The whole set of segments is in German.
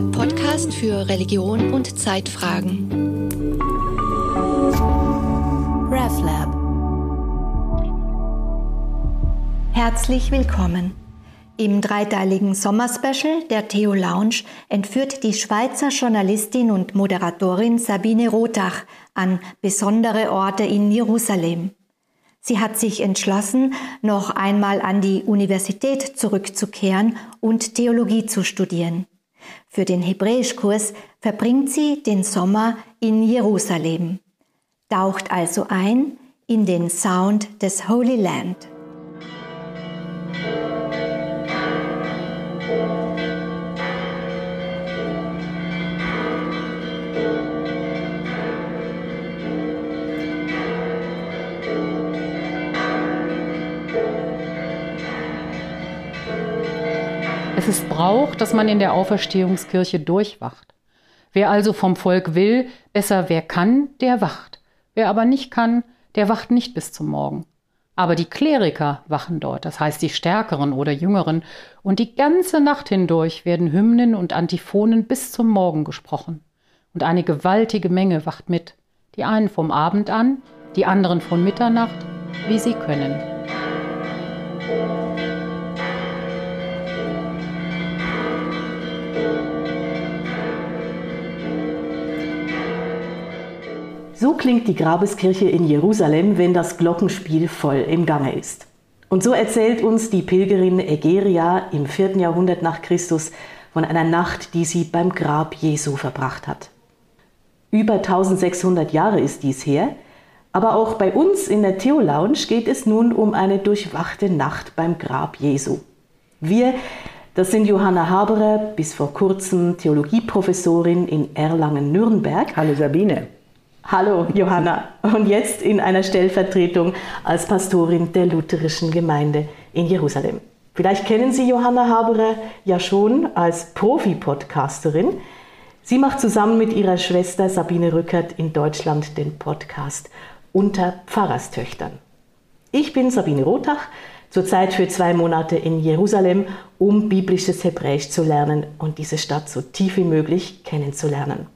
der Podcast für Religion und Zeitfragen. RevLab. Herzlich willkommen. Im dreiteiligen Sommerspecial der Theo Lounge entführt die Schweizer Journalistin und Moderatorin Sabine Rothach an besondere Orte in Jerusalem. Sie hat sich entschlossen, noch einmal an die Universität zurückzukehren und Theologie zu studieren. Für den Hebräischkurs verbringt sie den Sommer in Jerusalem, taucht also ein in den Sound des Holy Land. Es ist Brauch, dass man in der Auferstehungskirche durchwacht. Wer also vom Volk will, besser wer kann, der wacht. Wer aber nicht kann, der wacht nicht bis zum Morgen. Aber die Kleriker wachen dort, das heißt die Stärkeren oder Jüngeren, und die ganze Nacht hindurch werden Hymnen und Antiphonen bis zum Morgen gesprochen. Und eine gewaltige Menge wacht mit, die einen vom Abend an, die anderen von Mitternacht, wie sie können. So klingt die Grabeskirche in Jerusalem, wenn das Glockenspiel voll im Gange ist. Und so erzählt uns die Pilgerin Egeria im 4. Jahrhundert nach Christus von einer Nacht, die sie beim Grab Jesu verbracht hat. Über 1600 Jahre ist dies her, aber auch bei uns in der Theo Lounge geht es nun um eine durchwachte Nacht beim Grab Jesu. Wir, das sind Johanna Haberer, bis vor kurzem Theologieprofessorin in Erlangen-Nürnberg. Hallo Sabine. Hallo Johanna und jetzt in einer Stellvertretung als Pastorin der lutherischen Gemeinde in Jerusalem. Vielleicht kennen Sie Johanna Haberer ja schon als Profi-Podcasterin. Sie macht zusammen mit ihrer Schwester Sabine Rückert in Deutschland den Podcast Unter Pfarrerstöchtern. Ich bin Sabine Rothach, zurzeit für zwei Monate in Jerusalem, um biblisches Hebräisch zu lernen und diese Stadt so tief wie möglich kennenzulernen.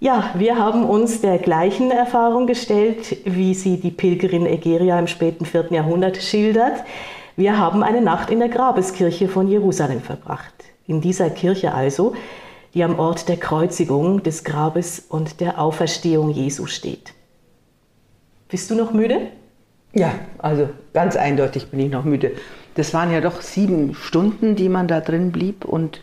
Ja, wir haben uns der gleichen Erfahrung gestellt, wie sie die Pilgerin Egeria im späten 4. Jahrhundert schildert. Wir haben eine Nacht in der Grabeskirche von Jerusalem verbracht. In dieser Kirche also, die am Ort der Kreuzigung, des Grabes und der Auferstehung Jesu steht. Bist du noch müde? Ja, also ganz eindeutig bin ich noch müde. Das waren ja doch sieben Stunden, die man da drin blieb und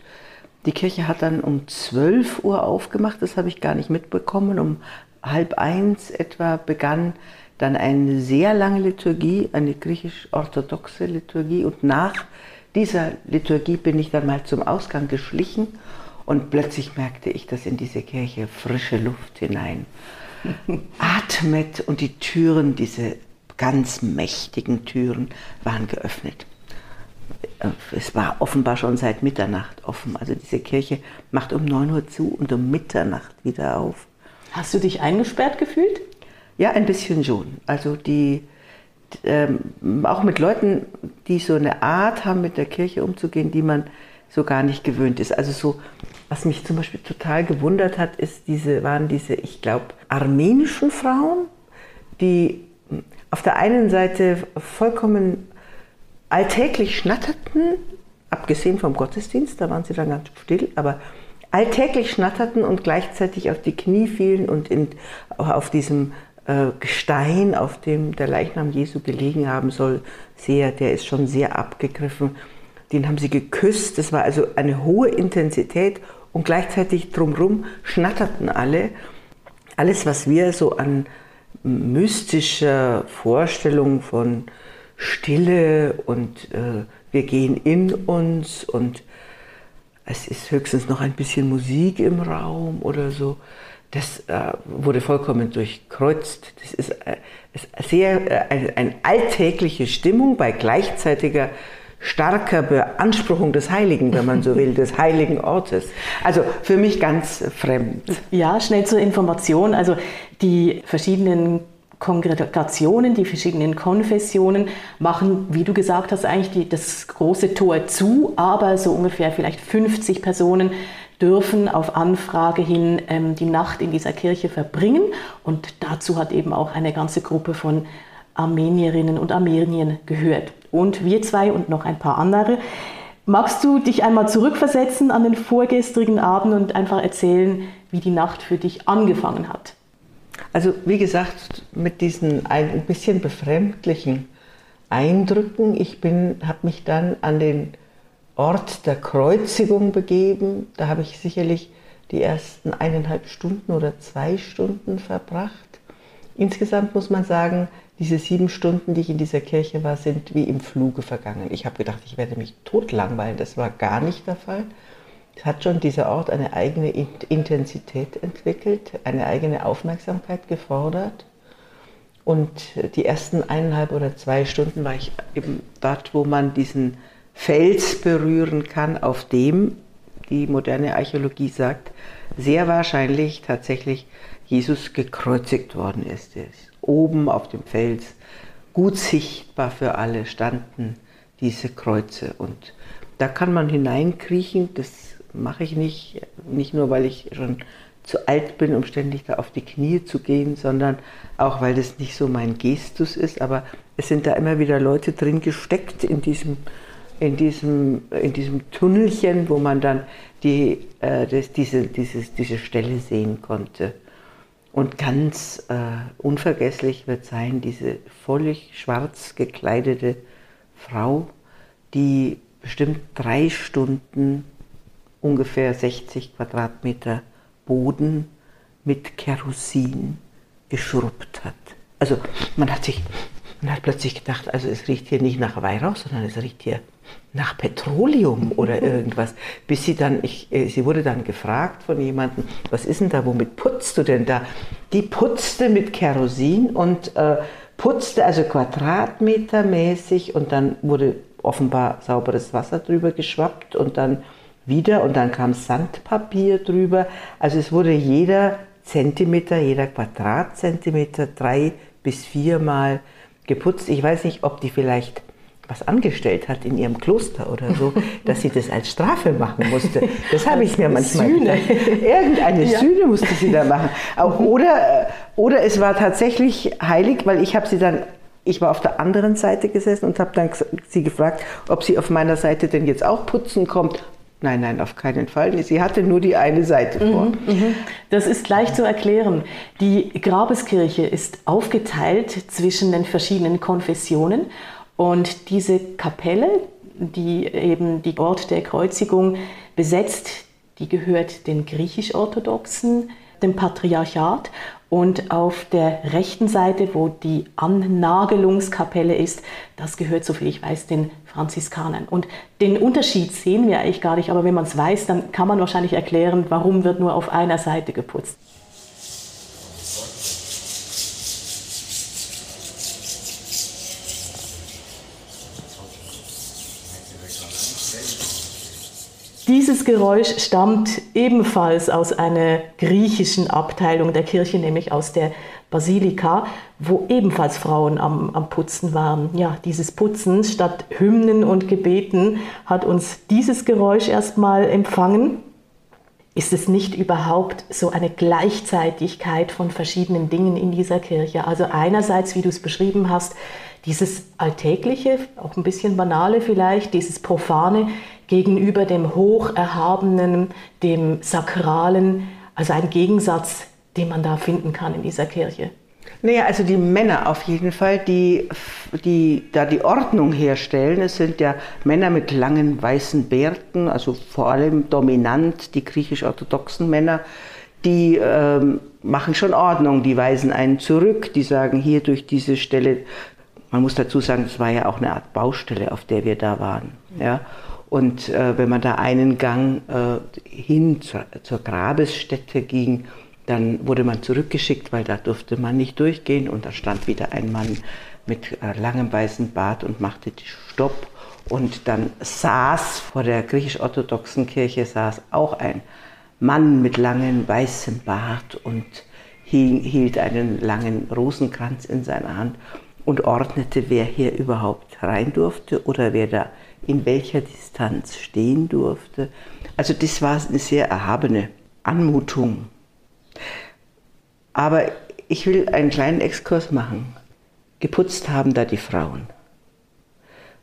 die Kirche hat dann um 12 Uhr aufgemacht, das habe ich gar nicht mitbekommen. Um halb eins etwa begann dann eine sehr lange Liturgie, eine griechisch-orthodoxe Liturgie. Und nach dieser Liturgie bin ich dann mal zum Ausgang geschlichen und plötzlich merkte ich, dass in diese Kirche frische Luft hinein atmet und die Türen, diese ganz mächtigen Türen, waren geöffnet. Äh, es war offenbar schon seit Mitternacht offen. Also diese Kirche macht um 9 Uhr zu und um Mitternacht wieder auf. Hast du dich eingesperrt gefühlt? Ja, ein bisschen schon. Also die, ähm, auch mit Leuten, die so eine Art haben, mit der Kirche umzugehen, die man so gar nicht gewöhnt ist. Also so, was mich zum Beispiel total gewundert hat, ist diese, waren diese, ich glaube, armenischen Frauen, die auf der einen Seite vollkommen alltäglich schnatterten, abgesehen vom Gottesdienst, da waren sie dann ganz still, aber alltäglich schnatterten und gleichzeitig auf die Knie fielen und in, auf diesem äh, Gestein, auf dem der Leichnam Jesu gelegen haben soll, sehr, der ist schon sehr abgegriffen. Den haben sie geküsst, das war also eine hohe Intensität und gleichzeitig drumherum schnatterten alle. Alles, was wir so an mystischer Vorstellung von Stille und äh, wir gehen in uns und es ist höchstens noch ein bisschen Musik im Raum oder so. Das äh, wurde vollkommen durchkreuzt. Das ist, äh, ist sehr äh, eine, eine alltägliche Stimmung bei gleichzeitiger starker Beanspruchung des Heiligen, wenn man so will, des heiligen Ortes. Also für mich ganz fremd. Ja, schnell zur Information. Also die verschiedenen Kongregationen, die verschiedenen Konfessionen machen, wie du gesagt hast, eigentlich die, das große Tor zu, aber so ungefähr vielleicht 50 Personen dürfen auf Anfrage hin ähm, die Nacht in dieser Kirche verbringen. Und dazu hat eben auch eine ganze Gruppe von Armenierinnen und Armeniern gehört. Und wir zwei und noch ein paar andere. Magst du dich einmal zurückversetzen an den vorgestrigen Abend und einfach erzählen, wie die Nacht für dich angefangen hat? Also wie gesagt, mit diesen ein bisschen befremdlichen Eindrücken, ich habe mich dann an den Ort der Kreuzigung begeben. Da habe ich sicherlich die ersten eineinhalb Stunden oder zwei Stunden verbracht. Insgesamt muss man sagen, diese sieben Stunden, die ich in dieser Kirche war, sind wie im Fluge vergangen. Ich habe gedacht, ich werde mich totlangweilen. Das war gar nicht der Fall. Hat schon dieser Ort eine eigene Intensität entwickelt, eine eigene Aufmerksamkeit gefordert. Und die ersten eineinhalb oder zwei Stunden war ich eben dort, wo man diesen Fels berühren kann, auf dem, die moderne Archäologie sagt, sehr wahrscheinlich tatsächlich Jesus gekreuzigt worden ist. Ist oben auf dem Fels, gut sichtbar für alle, standen diese Kreuze. Und da kann man hineinkriechen, das mache ich nicht, nicht nur, weil ich schon zu alt bin, um ständig da auf die Knie zu gehen, sondern auch, weil das nicht so mein Gestus ist. Aber es sind da immer wieder Leute drin gesteckt in diesem in diesem, in diesem Tunnelchen, wo man dann die, äh, das, diese, dieses, diese Stelle sehen konnte. Und ganz äh, unvergesslich wird sein, diese völlig schwarz gekleidete Frau, die bestimmt drei Stunden ungefähr 60 Quadratmeter Boden mit Kerosin geschrubbt hat. Also man hat sich, man hat plötzlich gedacht, also es riecht hier nicht nach Weihrauch, sondern es riecht hier nach Petroleum oder irgendwas, bis sie dann, ich, äh, sie wurde dann gefragt von jemandem, was ist denn da, womit putzt du denn da? Die putzte mit Kerosin und äh, putzte also quadratmetermäßig und dann wurde offenbar sauberes Wasser drüber geschwappt und dann wieder und dann kam Sandpapier drüber. Also es wurde jeder Zentimeter, jeder Quadratzentimeter drei bis viermal geputzt. Ich weiß nicht, ob die vielleicht was angestellt hat in ihrem Kloster oder so, dass sie das als Strafe machen musste. Das habe ich mir manchmal Sühne. gedacht. Irgendeine ja. Sühne musste sie da machen. Auch, mhm. oder, oder es war tatsächlich heilig, weil ich habe sie dann ich war auf der anderen Seite gesessen und habe dann sie gefragt, ob sie auf meiner Seite denn jetzt auch putzen kommt. Nein, nein, auf keinen Fall. Sie hatte nur die eine Seite vor. Mhm, mhm. Das ist leicht zu erklären. Die Grabeskirche ist aufgeteilt zwischen den verschiedenen Konfessionen und diese Kapelle, die eben die Ort der Kreuzigung besetzt, die gehört den griechisch-orthodoxen, dem Patriarchat. Und auf der rechten Seite, wo die Annagelungskapelle ist, das gehört, soviel ich weiß, den Franziskanern. Und den Unterschied sehen wir eigentlich gar nicht, aber wenn man es weiß, dann kann man wahrscheinlich erklären, warum wird nur auf einer Seite geputzt. Dieses Geräusch stammt ebenfalls aus einer griechischen Abteilung der Kirche, nämlich aus der Basilika, wo ebenfalls Frauen am, am, Putzen waren. Ja, dieses Putzen statt Hymnen und Gebeten hat uns dieses Geräusch erstmal empfangen. Ist es nicht überhaupt so eine Gleichzeitigkeit von verschiedenen Dingen in dieser Kirche? Also einerseits, wie du es beschrieben hast, dieses Alltägliche, auch ein bisschen banale vielleicht, dieses Profane, gegenüber dem Hocherhabenen, dem Sakralen, also ein Gegensatz, den man da finden kann in dieser Kirche. Naja, also die Männer auf jeden Fall, die, die da die Ordnung herstellen. Es sind ja Männer mit langen weißen Bärten, also vor allem dominant die griechisch-orthodoxen Männer, die ähm, machen schon Ordnung, die weisen einen zurück, die sagen hier durch diese Stelle, man muss dazu sagen, es war ja auch eine Art Baustelle, auf der wir da waren. Ja. Und äh, wenn man da einen Gang äh, hin zur, zur, Grabesstätte ging, dann wurde man zurückgeschickt, weil da durfte man nicht durchgehen. Und da stand wieder ein Mann mit äh, langem weißen Bart und machte die Stopp. Und dann saß vor der griechisch-orthodoxen Kirche saß auch ein Mann mit langem weißem Bart und hielt einen langen Rosenkranz in seiner Hand und ordnete, wer hier überhaupt rein durfte oder wer da in welcher Distanz stehen durfte. Also das war eine sehr erhabene Anmutung. Aber ich will einen kleinen Exkurs machen. Geputzt haben da die Frauen.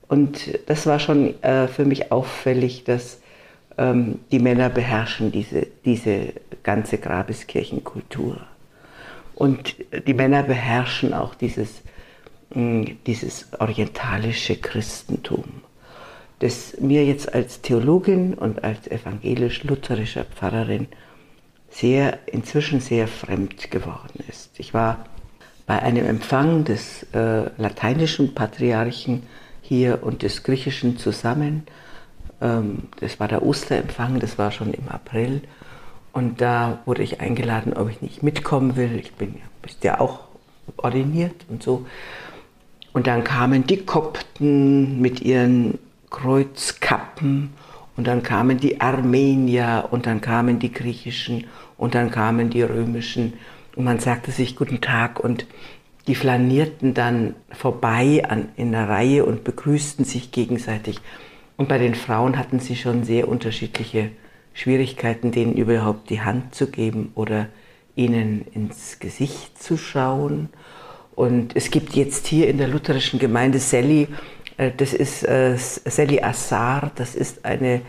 Und das war schon äh, für mich auffällig, dass ähm, die Männer beherrschen diese, diese ganze Grabeskirchenkultur. Und die Männer beherrschen auch dieses, mh, dieses orientalische Christentum, das mir jetzt als Theologin und als evangelisch-lutherischer Pfarrerin sehr, inzwischen sehr fremd geworden ist. Ich war bei einem Empfang des äh, lateinischen Patriarchen hier und des griechischen zusammen. Ähm, das war der Osterempfang, das war schon im April. Und da wurde ich eingeladen, ob ich nicht mitkommen will. Ich bin ja auch ordiniert und so. Und dann kamen die Kopten mit ihren Kreuzkappen und dann kamen die Armenier und dann kamen die griechischen und dann kamen die römischen und man sagte sich guten Tag und die flanierten dann vorbei an, in der Reihe und begrüßten sich gegenseitig. Und bei den Frauen hatten sie schon sehr unterschiedliche Schwierigkeiten, denen überhaupt die Hand zu geben oder ihnen ins Gesicht zu schauen. Und es gibt jetzt hier in der lutherischen Gemeinde Sally, das ist äh, Sally Assar, das ist eine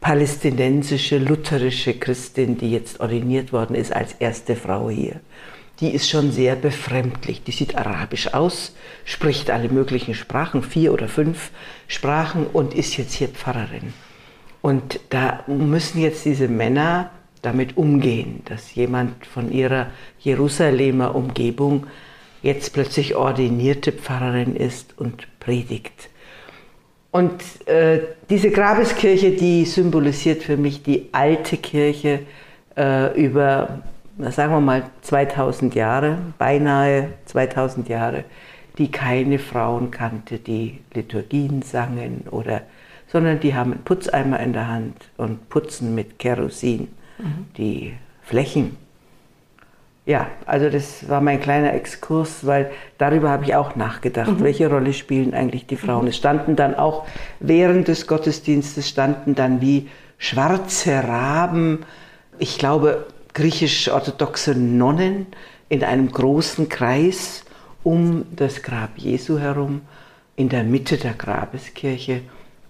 palästinensische lutherische Christin, die jetzt ordiniert worden ist als erste Frau hier. Die ist schon sehr befremdlich. Die sieht arabisch aus, spricht alle möglichen Sprachen, vier oder fünf Sprachen und ist jetzt hier Pfarrerin. Und da müssen jetzt diese Männer damit umgehen, dass jemand von ihrer Jerusalemer Umgebung jetzt plötzlich ordinierte Pfarrerin ist und predigt. Und äh, diese Grabeskirche, die symbolisiert für mich die alte Kirche äh, über, sagen wir mal, 2000 Jahre, beinahe 2000 Jahre, die keine Frauen kannte, die Liturgien sangen oder, sondern die haben einen Putzeimer in der Hand und putzen mit Kerosin mhm. die Flächen ja, also das war mein kleiner Exkurs, weil darüber habe ich auch nachgedacht. Mhm. Welche Rolle spielen eigentlich die Frauen? Mhm. Es standen dann auch während des Gottesdienstes standen dann wie schwarze Raben, ich glaube griechisch-orthodoxe Nonnen in einem großen Kreis um das Grab Jesu herum, in der Mitte der Grabeskirche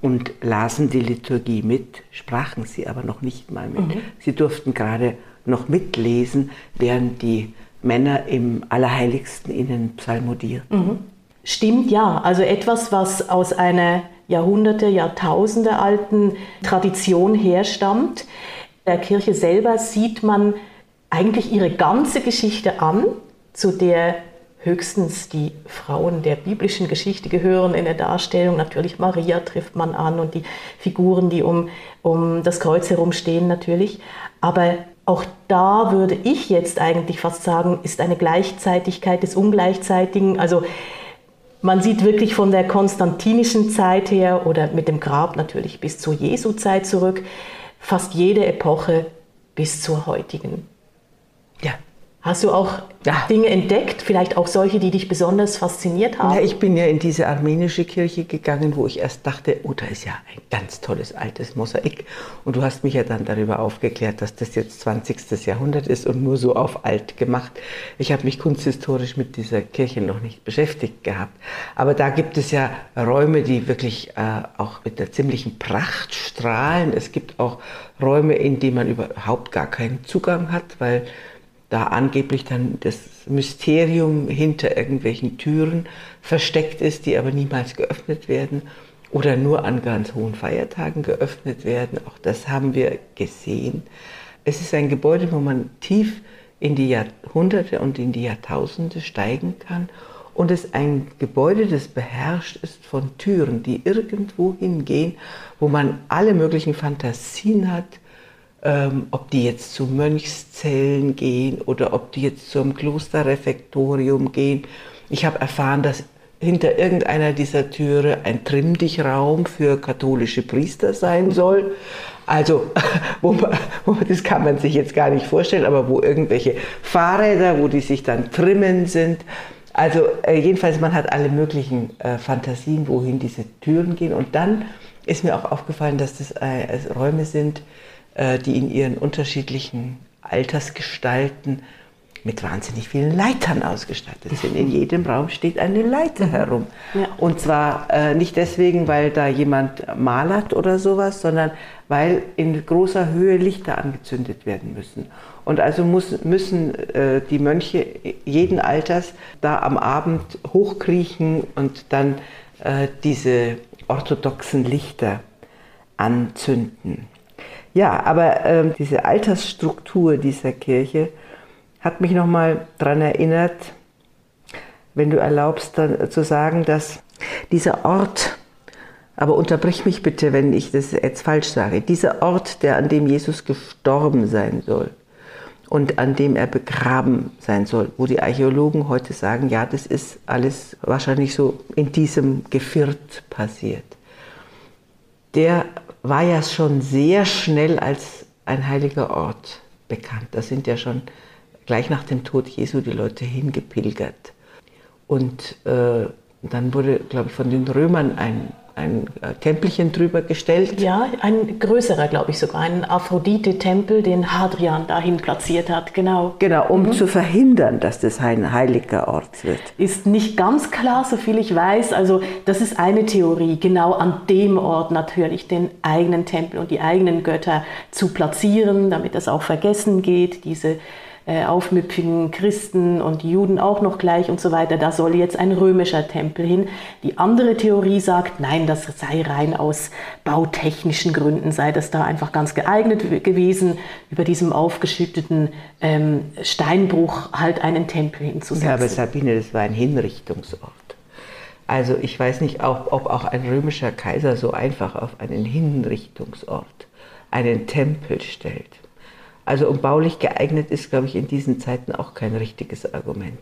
und lasen die Liturgie mit, sprachen sie aber noch nicht mal mit. Mhm. Sie durften gerade noch mitlesen, während die Männer im Allerheiligsten ihnen psalmodieren. Mhm. Stimmt, ja. Also etwas, was aus einer Jahrhunderte, Jahrtausende alten Tradition herstammt. Der Kirche selber sieht man eigentlich ihre ganze Geschichte an, zu der höchstens die Frauen der biblischen Geschichte gehören in der Darstellung. Natürlich Maria trifft man an und die Figuren, die um, um das Kreuz herumstehen natürlich. Aber auch da würde ich jetzt eigentlich fast sagen, ist eine Gleichzeitigkeit des Ungleichzeitigen. Also man sieht wirklich von der konstantinischen Zeit her oder mit dem Grab natürlich bis zur Jesu-Zeit zurück, fast jede Epoche bis zur heutigen. Ja, Hast du auch ja. Dinge entdeckt, vielleicht auch solche, die dich besonders fasziniert haben? Ja, ich bin ja in diese armenische Kirche gegangen, wo ich erst dachte, oh, da ist ja ein ganz tolles altes Mosaik. Und du hast mich ja dann darüber aufgeklärt, dass das jetzt 20. Jahrhundert ist und nur so auf alt gemacht. Ich habe mich kunsthistorisch mit dieser Kirche noch nicht beschäftigt gehabt. Aber da gibt es ja Räume, die wirklich äh, auch mit der ziemlichen Pracht strahlen. Es gibt auch Räume, in die man überhaupt gar keinen Zugang hat, weil da angeblich dann das Mysterium hinter irgendwelchen Türen versteckt ist, die aber niemals geöffnet werden oder nur an ganz hohen Feiertagen geöffnet werden. Auch das haben wir gesehen. Es ist ein Gebäude, wo man tief in die Jahrhunderte und in die Jahrtausende steigen kann. Und es ist ein Gebäude, das beherrscht ist von Türen, die irgendwo hingehen, wo man alle möglichen Fantasien hat, ähm, ob die jetzt zu Mönchszellen gehen oder ob die jetzt zum Klosterrefektorium gehen. Ich habe erfahren, dass hinter irgendeiner dieser Türe ein Trimmdichraum für katholische Priester sein soll. Also, wo man, wo, das kann man sich jetzt gar nicht vorstellen, aber wo irgendwelche Fahrräder, wo die sich dann trimmen sind. Also äh, jedenfalls, man hat alle möglichen äh, Fantasien, wohin diese Türen gehen. Und dann ist mir auch aufgefallen, dass das äh, Räume sind, die in ihren unterschiedlichen Altersgestalten mit wahnsinnig vielen Leitern ausgestattet sind. In jedem Raum steht eine Leiter herum. Ja. Und zwar äh, nicht deswegen, weil da jemand malert oder sowas, sondern weil in großer Höhe Lichter angezündet werden müssen. Und also muss, müssen äh, die Mönche jeden Alters da am Abend hochkriechen und dann äh, diese orthodoxen Lichter anzünden. Ja, aber äh, diese Altersstruktur dieser Kirche hat mich nochmal daran erinnert, wenn du erlaubst, dann zu sagen, dass dieser Ort, aber unterbrich mich bitte, wenn ich das jetzt falsch sage, dieser Ort, der an dem Jesus gestorben sein soll und an dem er begraben sein soll, wo die Archäologen heute sagen, ja, das ist alles wahrscheinlich so in diesem Geviert passiert, der war ja schon sehr schnell als ein heiliger Ort bekannt. Da sind ja schon gleich nach dem Tod Jesu die Leute hingepilgert. Und äh, dann wurde, glaube ich, von den Römern ein, ein äh, Tempelchen drüber gestellt. Ja, ein größerer, glaube ich sogar, ein Aphrodite-Tempel, den Hadrian dahin platziert hat, genau. Genau, um mhm. zu verhindern, dass das ein heiliger Ort wird. Ist nicht ganz klar, so viel ich weiß. Also das ist eine Theorie, genau an dem Ort natürlich den eigenen Tempel und die eigenen Götter zu platzieren, damit das auch vergessen geht, diese aufmüpfigen Christen und Juden auch noch gleich und so weiter. Da soll jetzt ein römischer Tempel hin. Die andere Theorie sagt, nein, das sei rein aus bautechnischen Gründen, sei das da einfach ganz geeignet gewesen, über diesem aufgeschütteten ähm, Steinbruch halt einen Tempel hinzusetzen. Ja, aber Sabine, das war ein Hinrichtungsort. Also ich weiß nicht, ob, ob auch ein römischer Kaiser so einfach auf einen Hinrichtungsort einen Tempel stellt. Also um baulich geeignet ist, glaube ich, in diesen Zeiten auch kein richtiges Argument.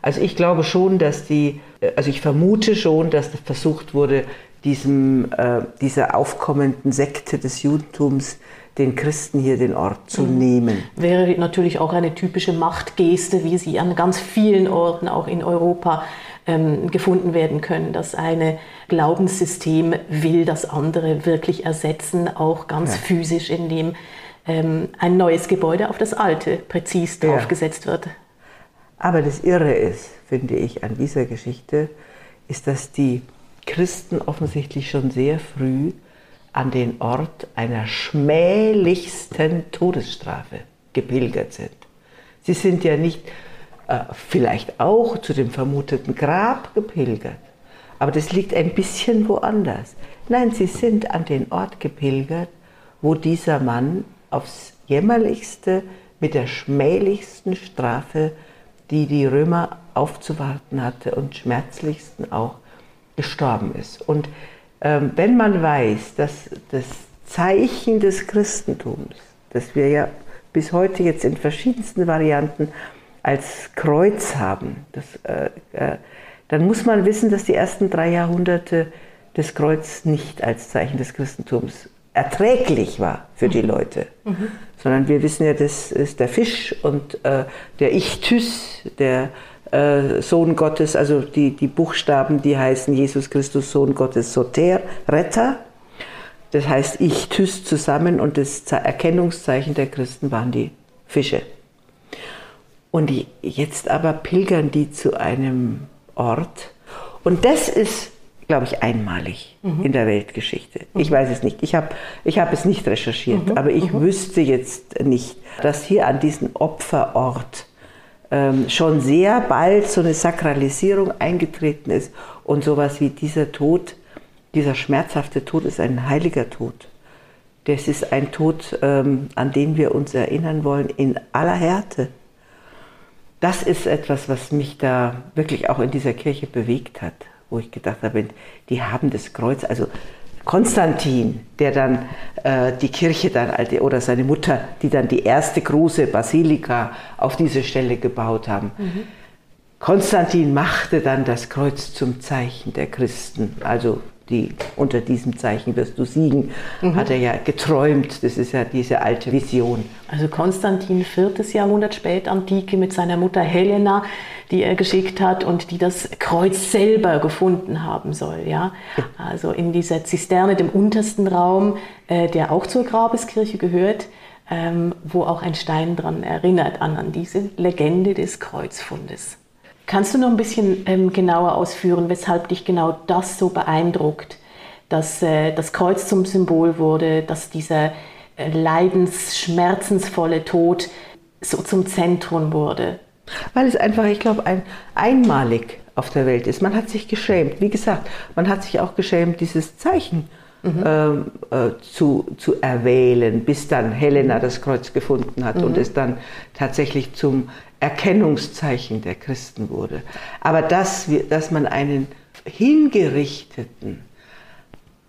Also ich glaube schon, dass die, also ich vermute schon, dass versucht wurde, diesem, äh, dieser aufkommenden Sekte des Judentums den Christen hier den Ort zu mhm. nehmen. Wäre natürlich auch eine typische Machtgeste, wie sie an ganz vielen Orten auch in Europa ähm, gefunden werden können. Das eine Glaubenssystem will das andere wirklich ersetzen, auch ganz ja. physisch, indem ähm, ein neues Gebäude auf das alte präzis draufgesetzt ja. wird. Aber das Irre ist, finde ich, an dieser Geschichte, ist, dass die Christen offensichtlich schon sehr früh an den Ort einer schmählichsten Todesstrafe gepilgert sind. Sie sind ja nicht äh, vielleicht auch zu dem vermuteten Grab gepilgert, aber das liegt ein bisschen woanders. Nein, sie sind an den Ort gepilgert, wo dieser Mann aufs jämmerlichste mit der schmählichsten Strafe, die die Römer aufzuwarten hatte und schmerzlichsten auch gestorben ist. Und ähm, wenn man weiß, dass das Zeichen des Christentums, das wir ja bis heute jetzt in verschiedensten Varianten als Kreuz haben, das, äh, äh, dann muss man wissen, dass die ersten drei Jahrhunderte das Kreuz nicht als Zeichen des Christentums erträglich war für die. Leute. Mhm. Sondern wir wissen ja, das ist der Fisch und äh, der Ichthys, der äh, Sohn Gottes, also die, die Buchstaben, die heißen Jesus Christus, Sohn Gottes, Soter, Retter. Das heißt Ichthys zusammen und das Erkennungszeichen der Christen waren die Fische. Und jetzt aber pilgern die zu einem Ort. Und das ist glaube ich, einmalig mhm. in der Weltgeschichte. Mhm. Ich weiß es nicht. Ich habe ich hab es nicht recherchiert, mhm. aber ich mhm. wüsste jetzt nicht, dass hier an diesem Opferort ähm, schon sehr bald so eine Sakralisierung eingetreten ist und sowas wie dieser Tod, dieser schmerzhafte Tod ist ein heiliger Tod. Das ist ein Tod, ähm, an den wir uns erinnern wollen in aller Härte. Das ist etwas, was mich da wirklich auch in dieser Kirche bewegt hat wo ich gedacht habe, die haben das Kreuz, also Konstantin, der dann äh, die Kirche dann, oder seine Mutter, die dann die erste große Basilika auf diese Stelle gebaut haben. Mhm. Konstantin machte dann das Kreuz zum Zeichen der Christen, also die, unter diesem Zeichen wirst du siegen, mhm. hat er ja geträumt. Das ist ja diese alte Vision. Also Konstantin, viertes Jahrhundert Spätantike mit seiner Mutter Helena, die er geschickt hat und die das Kreuz selber gefunden haben soll. Ja? Also in dieser Zisterne, dem untersten Raum, äh, der auch zur Grabeskirche gehört, ähm, wo auch ein Stein dran erinnert an, an diese Legende des Kreuzfundes. Kannst du noch ein bisschen ähm, genauer ausführen, weshalb dich genau das so beeindruckt, dass äh, das Kreuz zum Symbol wurde, dass dieser äh, leidensschmerzensvolle Tod so zum Zentrum wurde? Weil es einfach, ich glaube, ein, einmalig auf der Welt ist. Man hat sich geschämt. Wie gesagt, man hat sich auch geschämt, dieses Zeichen mhm. ähm, äh, zu, zu erwählen, bis dann Helena das Kreuz gefunden hat mhm. und es dann tatsächlich zum Erkennungszeichen der Christen wurde. Aber dass, wir, dass man einen Hingerichteten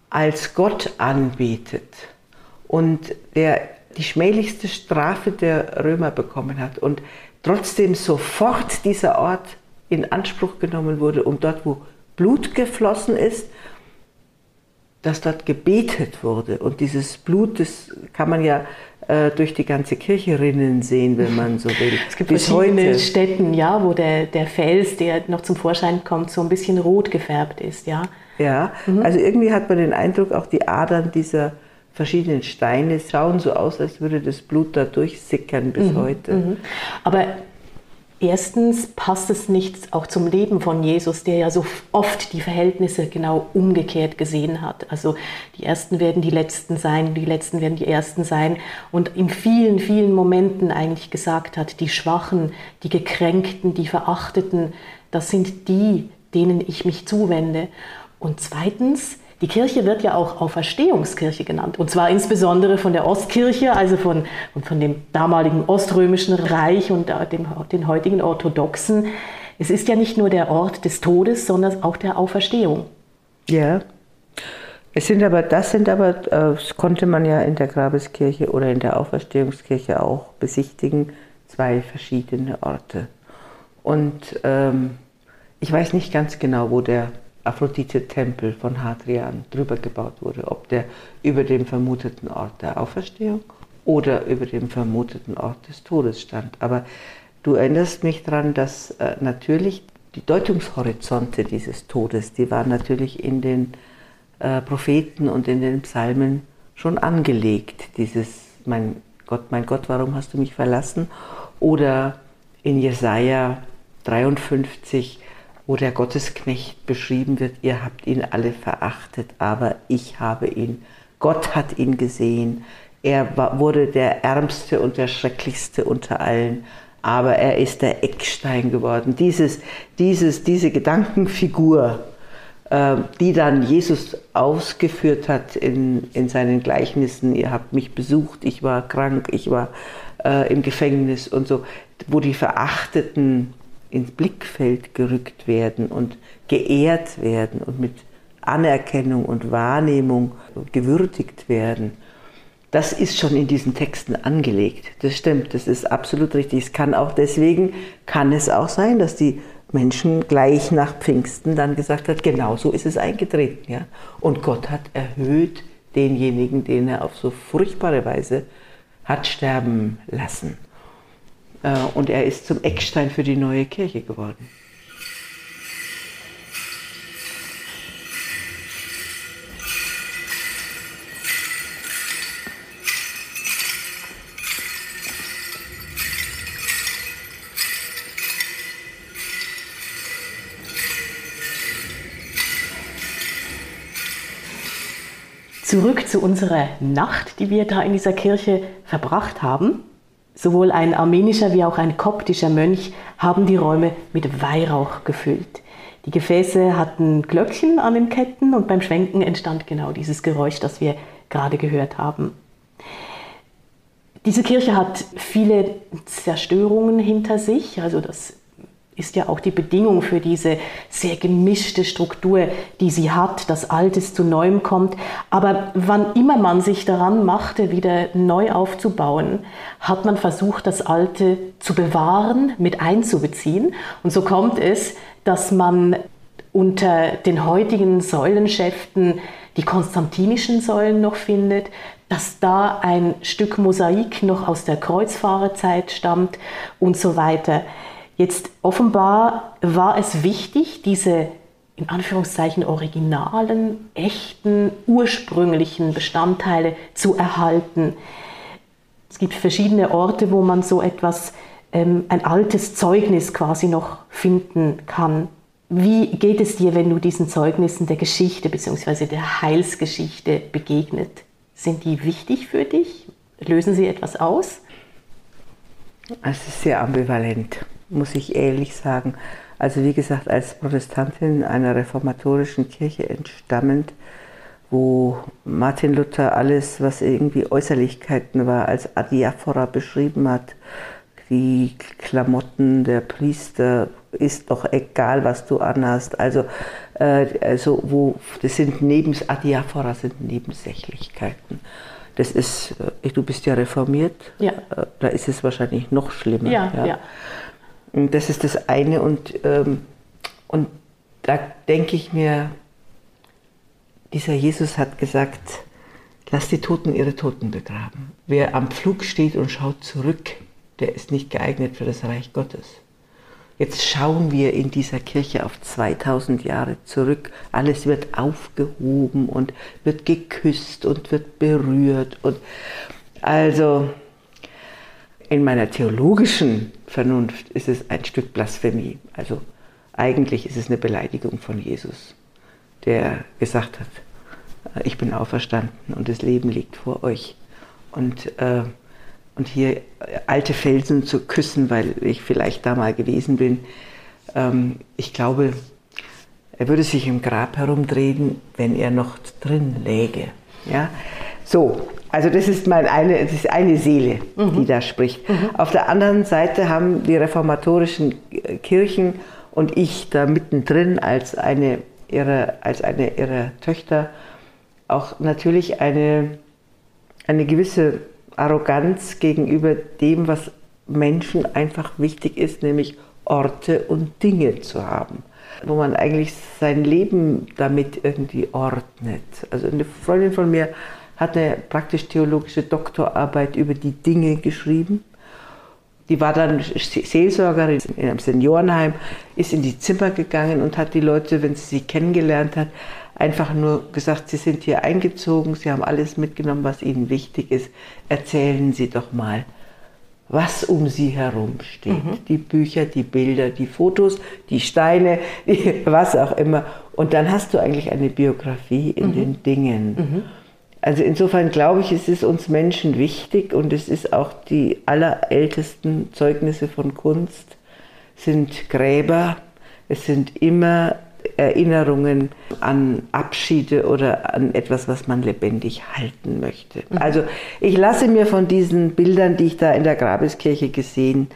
als Gott anbetet und der die schmählichste Strafe der Römer bekommen hat und trotzdem sofort dieser Ort in Anspruch genommen wurde, um dort, wo Blut geflossen ist, dass dort gebetet wurde. Und dieses Blut, das kann man ja durch die ganze Kirche rinnen sehen, wenn man so will. Es gibt Bis verschiedene heute. Städten, ja, wo der, der Fels, der noch zum Vorschein kommt, so ein bisschen rot gefärbt ist, ja. Ja, mhm. also irgendwie hat man den Eindruck, auch die Adern dieser verschiedenen Steine schauen so aus, als würde das Blut da durchsickern bis mhm. heute. Mhm. Aber Erstens passt es nicht auch zum Leben von Jesus, der ja so oft die Verhältnisse genau umgekehrt gesehen hat. Also die Ersten werden die Letzten sein, die Letzten werden die Ersten sein und in vielen, vielen Momenten eigentlich gesagt hat, die Schwachen, die Gekränkten, die Verachteten, das sind die, denen ich mich zuwende. Und zweitens, die Kirche wird ja auch Auferstehungskirche genannt, und zwar insbesondere von der Ostkirche, also von, von dem damaligen Oströmischen Reich und dem, den heutigen Orthodoxen. Es ist ja nicht nur der Ort des Todes, sondern auch der Auferstehung. Ja. Es sind aber, das sind aber, äh, das konnte man ja in der Grabeskirche oder in der Auferstehungskirche auch besichtigen, zwei verschiedene Orte. Und ähm, ich weiß nicht ganz genau, wo der Aphrodite-Tempel von Hadrian drüber gebaut wurde, ob der über dem vermuteten Ort der Auferstehung oder über dem vermuteten Ort des Todes stand. Aber du erinnerst mich daran, dass äh, natürlich die Deutungshorizonte dieses Todes, die waren natürlich in den äh, Propheten und in den Psalmen schon angelegt. Dieses, mein Gott, mein Gott, warum hast du mich verlassen? Oder in Jesaja 53, wo der Gottesknecht beschrieben wird, ihr habt ihn alle verachtet, aber ich habe ihn, Gott hat ihn gesehen, er war, wurde der ärmste und der schrecklichste unter allen, aber er ist der Eckstein geworden. Dieses, dieses, diese Gedankenfigur, äh, die dann Jesus ausgeführt hat in, in seinen Gleichnissen, ihr habt mich besucht, ich war krank, ich war äh, im Gefängnis und so, wo die Verachteten ins Blickfeld gerückt werden und geehrt werden und mit Anerkennung und Wahrnehmung gewürdigt werden. Das ist schon in diesen Texten angelegt. Das stimmt, das ist absolut richtig. Es kann auch deswegen, kann es auch sein, dass die Menschen gleich nach Pfingsten dann gesagt hat, genau so ist es eingetreten. Ja? Und Gott hat erhöht denjenigen, den er auf so furchtbare Weise hat sterben lassen. Äh, und er ist zum Eckstein für die neue Kirche geworden. Zurück zu unserer Nacht, die wir da in dieser Kirche verbracht haben. Sowohl ein armenischer wie auch ein koptischer Mönch haben die Räume mit Weihrauch gefüllt. Die Gefäße hatten Glöckchen an den Ketten und beim Schwenken entstand genau dieses Geräusch, das wir gerade gehört haben. Diese Kirche hat viele Zerstörungen hinter sich, also das ist ja auch die Bedingung für diese sehr gemischte Struktur, die sie hat, dass Altes zu Neuem kommt. Aber wann immer man sich daran machte, wieder neu aufzubauen, hat man versucht, das Alte zu bewahren, mit einzubeziehen. Und so kommt es, dass man unter den heutigen Säulenschäften die konstantinischen Säulen noch findet, dass da ein Stück Mosaik noch aus der Kreuzfahrerzeit stammt und so weiter. Jetzt offenbar war es wichtig, diese in Anführungszeichen originalen, echten, ursprünglichen Bestandteile zu erhalten. Es gibt verschiedene Orte, wo man so etwas, ähm, ein altes Zeugnis quasi noch finden kann. Wie geht es dir, wenn du diesen Zeugnissen der Geschichte bzw. der Heilsgeschichte begegnet? Sind die wichtig für dich? Lösen sie etwas aus? Es ist sehr ambivalent muss ich ehrlich sagen. Also wie gesagt, als Protestantin einer reformatorischen Kirche entstammend, wo Martin Luther alles, was irgendwie Äußerlichkeiten war, als Adiaphora beschrieben hat, die Klamotten der Priester ist doch egal, was du anhast. Also, äh, also wo, das sind neben Adiaphora sind Nebensächlichkeiten. Das ist, äh, du bist ja reformiert, ja. Äh, da ist es wahrscheinlich noch schlimmer. Ja, ja. ja. Das ist das eine. Und, ähm, und da denke ich mir, dieser Jesus hat gesagt, lass die Toten ihre Toten begraben. Wer am Pflug steht und schaut zurück, der ist nicht geeignet für das Reich Gottes. Jetzt schauen wir in dieser Kirche auf 2000 Jahre zurück. Alles wird aufgehoben und wird geküsst und wird berührt. Und also in meiner theologischen Vernunft ist es ein Stück Blasphemie. Also eigentlich ist es eine Beleidigung von Jesus, der gesagt hat, ich bin auferstanden und das Leben liegt vor euch. Und, äh, und hier alte Felsen zu küssen, weil ich vielleicht da mal gewesen bin, ähm, ich glaube, er würde sich im Grab herumdrehen, wenn er noch drin läge. Ja? So, also das ist, mein eine, das ist eine Seele, mhm. die da spricht. Mhm. Auf der anderen Seite haben die reformatorischen Kirchen und ich da mittendrin als eine ihrer, als eine ihrer Töchter auch natürlich eine, eine gewisse Arroganz gegenüber dem, was Menschen einfach wichtig ist, nämlich Orte und Dinge zu haben, wo man eigentlich sein Leben damit irgendwie ordnet. Also eine Freundin von mir hat eine praktisch theologische Doktorarbeit über die Dinge geschrieben. Die war dann Seelsorgerin in einem Seniorenheim, ist in die Zimmer gegangen und hat die Leute, wenn sie sie kennengelernt hat, einfach nur gesagt, sie sind hier eingezogen, sie haben alles mitgenommen, was ihnen wichtig ist. Erzählen Sie doch mal, was um sie herum steht. Mhm. Die Bücher, die Bilder, die Fotos, die Steine, die, was auch immer. Und dann hast du eigentlich eine Biografie in mhm. den Dingen. Mhm. Also insofern glaube ich, es ist uns Menschen wichtig und es ist auch die allerältesten Zeugnisse von Kunst sind Gräber. Es sind immer Erinnerungen an Abschiede oder an etwas, was man lebendig halten möchte. Mhm. Also ich lasse mir von diesen Bildern, die ich da in der Grabeskirche gesehen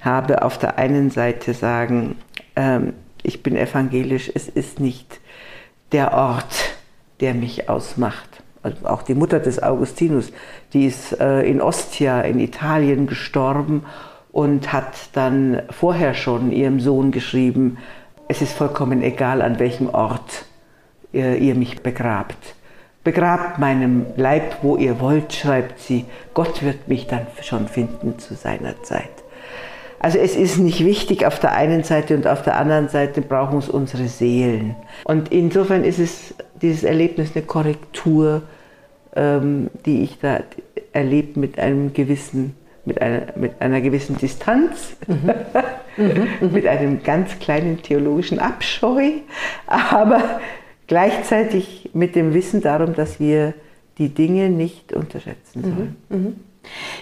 habe, auf der einen Seite sagen, ähm, ich bin evangelisch, es ist nicht der Ort, der mich ausmacht auch die Mutter des Augustinus, die ist äh, in Ostia in Italien gestorben und hat dann vorher schon ihrem Sohn geschrieben, es ist vollkommen egal, an welchem Ort ihr, ihr mich begrabt. Begrabt meinem Leib, wo ihr wollt, schreibt sie, Gott wird mich dann schon finden zu seiner Zeit. Also es ist nicht wichtig auf der einen Seite und auf der anderen Seite brauchen es unsere Seelen. Und insofern ist es dieses Erlebnis eine Korrektur, ähm, die ich da erlebe mit einem gewissen, mit einer, mit einer gewissen Distanz, mhm. mhm. mit einem ganz kleinen theologischen Abscheu, aber gleichzeitig mit dem Wissen darum, dass wir die Dinge nicht unterschätzen sollen. Mhm.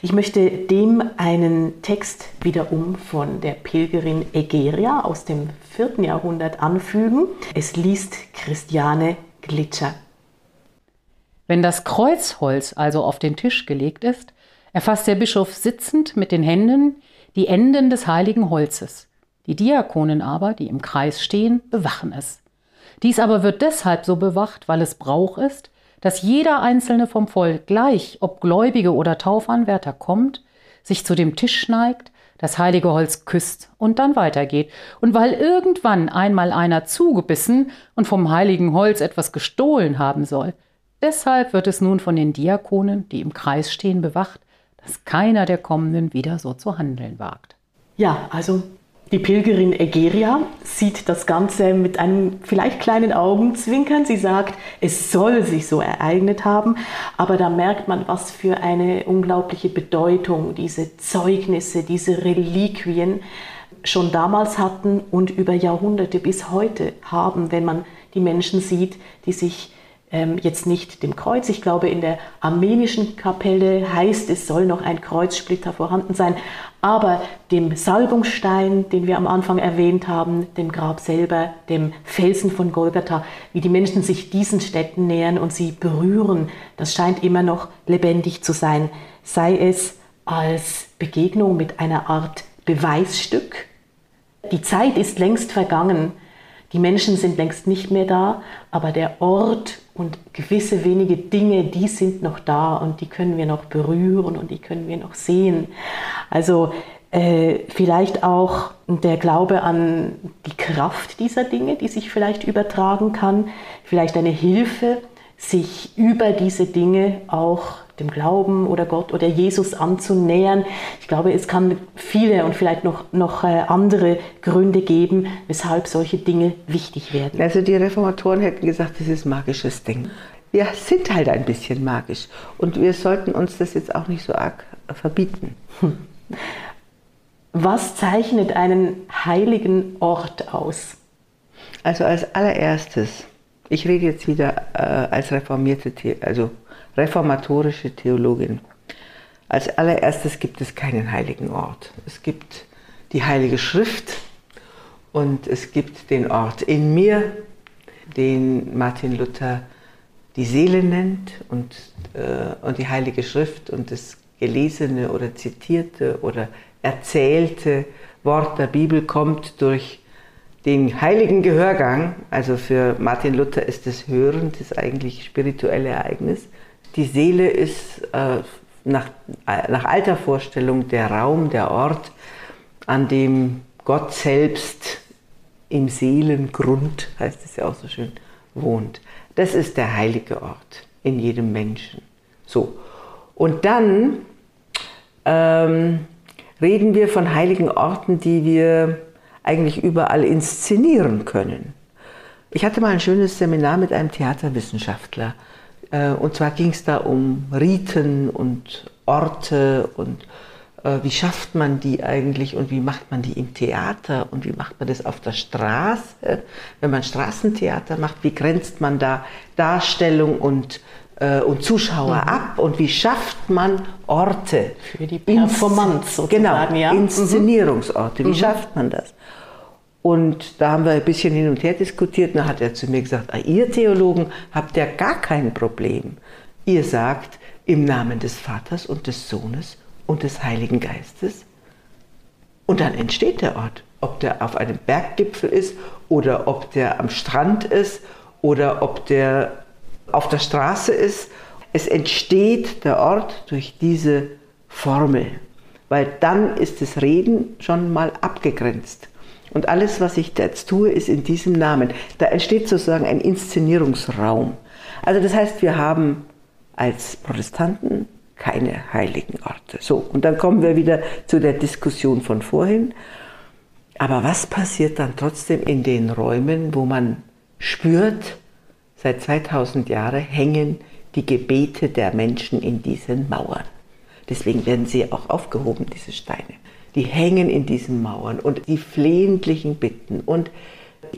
Ich möchte dem einen Text wiederum von der Pilgerin Egeria aus dem 4. Jahrhundert anfügen. Es liest Christiane Glitscher. Wenn das Kreuzholz also auf den Tisch gelegt ist, erfasst der Bischof sitzend mit den Händen die Enden des heiligen Holzes, Die Diakonen aber, die im Kreis stehen, bewachen es. Dies aber wird deshalb so bewacht, weil es Brauch ist, dass jeder einzelne vom Volk gleich, ob Gläubige oder Taufanwärter kommt, sich zu dem Tisch neigt, das heilige Holz küsst und dann weitergeht. Und weil irgendwann einmal einer zugebissen und vom heiligen Holz etwas gestohlen haben soll, deshalb wird es nun von den Diakonen, die im Kreis stehen, bewacht, dass keiner der Kommenden wieder so zu handeln wagt. Ja, also die Pilgerin Egeria sieht das Ganze mit einem vielleicht kleinen Augenzwinkern. Sie sagt, es soll sich so ereignet haben, aber da merkt man, was für eine unglaubliche Bedeutung diese Zeugnisse, diese Reliquien schon damals hatten und über Jahrhunderte bis heute haben, wenn man die Menschen sieht, die sich ähm, jetzt nicht dem Kreuz. Ich glaube, in der armenischen Kapelle heißt es, soll noch ein Kreuzsplitter vorhanden sein, aber dem Salbungsstein, den wir am Anfang erwähnt haben, dem Grab selber, dem Felsen von Golgatha, wie die Menschen sich diesen Städten nähern und sie berühren, das scheint immer noch lebendig zu sein. Sei es als Begegnung mit einer Art Beweisstück. Die Zeit ist längst vergangen, die Menschen sind längst nicht mehr da, aber der Ort und gewisse wenige Dinge, die sind noch da und die können wir noch berühren und die können wir noch sehen. Also äh, vielleicht auch der Glaube an die Kraft dieser Dinge, die sich vielleicht übertragen kann, vielleicht eine Hilfe, sich über diese Dinge auch dem Glauben oder Gott oder Jesus anzunähern. Ich glaube, es kann viele und vielleicht noch, noch äh, andere Gründe geben, weshalb solche Dinge wichtig werden. Also die Reformatoren hätten gesagt, das ist magisches Ding. Wir sind halt ein bisschen magisch und wir sollten uns das jetzt auch nicht so arg verbieten. Hm. Was zeichnet einen heiligen Ort aus? Also als allererstes, ich rede jetzt wieder äh, als reformierte, also reformatorische Theologin. Als allererstes gibt es keinen heiligen Ort. Es gibt die Heilige Schrift und es gibt den Ort in mir, den Martin Luther die Seele nennt und, äh, und die Heilige Schrift und das gelesene oder zitierte oder erzählte Wort der Bibel kommt durch den heiligen Gehörgang. Also für Martin Luther ist das Hören das eigentlich spirituelle Ereignis. Die Seele ist äh, nach, nach alter Vorstellung der Raum, der Ort, an dem Gott selbst im Seelengrund, heißt es ja auch so schön, wohnt. Das ist der heilige Ort in jedem Menschen. So. Und dann ähm, reden wir von heiligen Orten, die wir eigentlich überall inszenieren können. Ich hatte mal ein schönes Seminar mit einem Theaterwissenschaftler äh, und zwar ging es da um Riten und Orte und äh, wie schafft man die eigentlich und wie macht man die im Theater und wie macht man das auf der Straße, wenn man Straßentheater macht, wie grenzt man da Darstellung und, äh, und Zuschauer mhm. ab und wie schafft man Orte für die Performance sozusagen, genau, ja? Inszenierungsorte, wie mhm. schafft man das? Und da haben wir ein bisschen hin und her diskutiert. Und dann hat er zu mir gesagt, ah, ihr Theologen habt ja gar kein Problem. Ihr sagt im Namen des Vaters und des Sohnes und des Heiligen Geistes. Und dann entsteht der Ort. Ob der auf einem Berggipfel ist oder ob der am Strand ist oder ob der auf der Straße ist. Es entsteht der Ort durch diese Formel, weil dann ist das Reden schon mal abgegrenzt. Und alles, was ich jetzt tue, ist in diesem Namen. Da entsteht sozusagen ein Inszenierungsraum. Also das heißt, wir haben als Protestanten keine heiligen Orte. So, und dann kommen wir wieder zu der Diskussion von vorhin. Aber was passiert dann trotzdem in den Räumen, wo man spürt, seit 2000 Jahren hängen die Gebete der Menschen in diesen Mauern. Deswegen werden sie auch aufgehoben, diese Steine die hängen in diesen Mauern und die flehentlichen Bitten und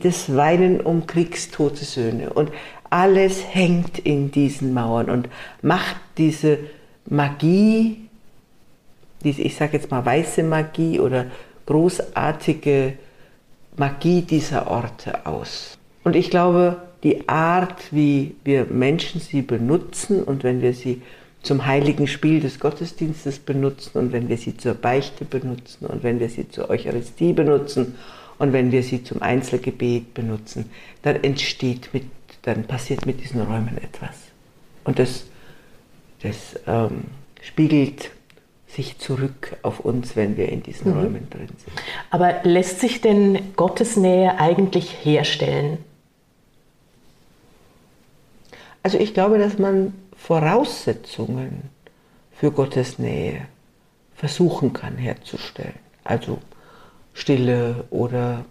das Weinen um kriegstote Söhne und alles hängt in diesen Mauern und macht diese Magie, diese, ich sage jetzt mal weiße Magie oder großartige Magie dieser Orte aus. Und ich glaube, die Art, wie wir Menschen sie benutzen und wenn wir sie zum heiligen Spiel des Gottesdienstes benutzen und wenn wir sie zur Beichte benutzen und wenn wir sie zur Eucharistie benutzen und wenn wir sie zum Einzelgebet benutzen, dann entsteht mit, dann passiert mit diesen Räumen etwas. Und das, das ähm, spiegelt sich zurück auf uns, wenn wir in diesen mhm. Räumen drin sind. Aber lässt sich denn Gottes Nähe eigentlich herstellen? Also ich glaube, dass man Voraussetzungen für Gottes Nähe versuchen kann herzustellen. Also Stille oder